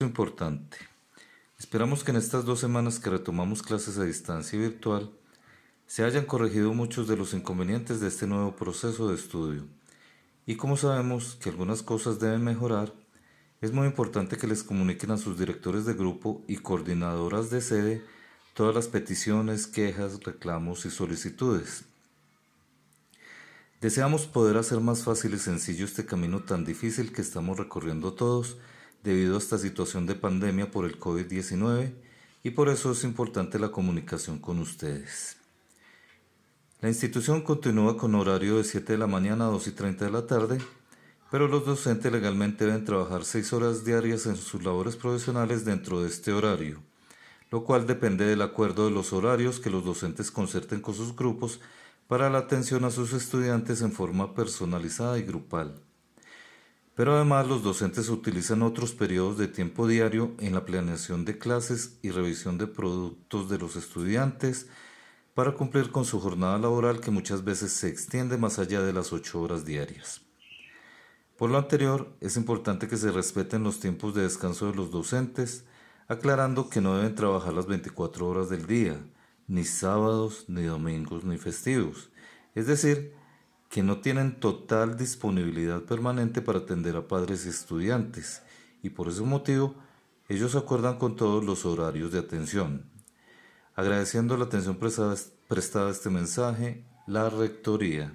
importante. Esperamos que en estas dos semanas que retomamos clases a distancia y virtual se hayan corregido muchos de los inconvenientes de este nuevo proceso de estudio. Y como sabemos que algunas cosas deben mejorar, es muy importante que les comuniquen a sus directores de grupo y coordinadoras de sede todas las peticiones, quejas, reclamos y solicitudes. Deseamos poder hacer más fácil y sencillo este camino tan difícil que estamos recorriendo todos debido a esta situación de pandemia por el COVID-19 y por eso es importante la comunicación con ustedes. La institución continúa con horario de 7 de la mañana a 2 y 30 de la tarde, pero los docentes legalmente deben trabajar 6 horas diarias en sus labores profesionales dentro de este horario, lo cual depende del acuerdo de los horarios que los docentes concerten con sus grupos para la atención a sus estudiantes en forma personalizada y grupal. Pero además los docentes utilizan otros periodos de tiempo diario en la planeación de clases y revisión de productos de los estudiantes para cumplir con su jornada laboral que muchas veces se extiende más allá de las ocho horas diarias. Por lo anterior, es importante que se respeten los tiempos de descanso de los docentes, aclarando que no deben trabajar las 24 horas del día, ni sábados, ni domingos, ni festivos. Es decir, que no tienen total disponibilidad permanente para atender a padres y estudiantes, y por ese motivo ellos acuerdan con todos los horarios de atención. Agradeciendo la atención prestada, prestada a este mensaje, la Rectoría.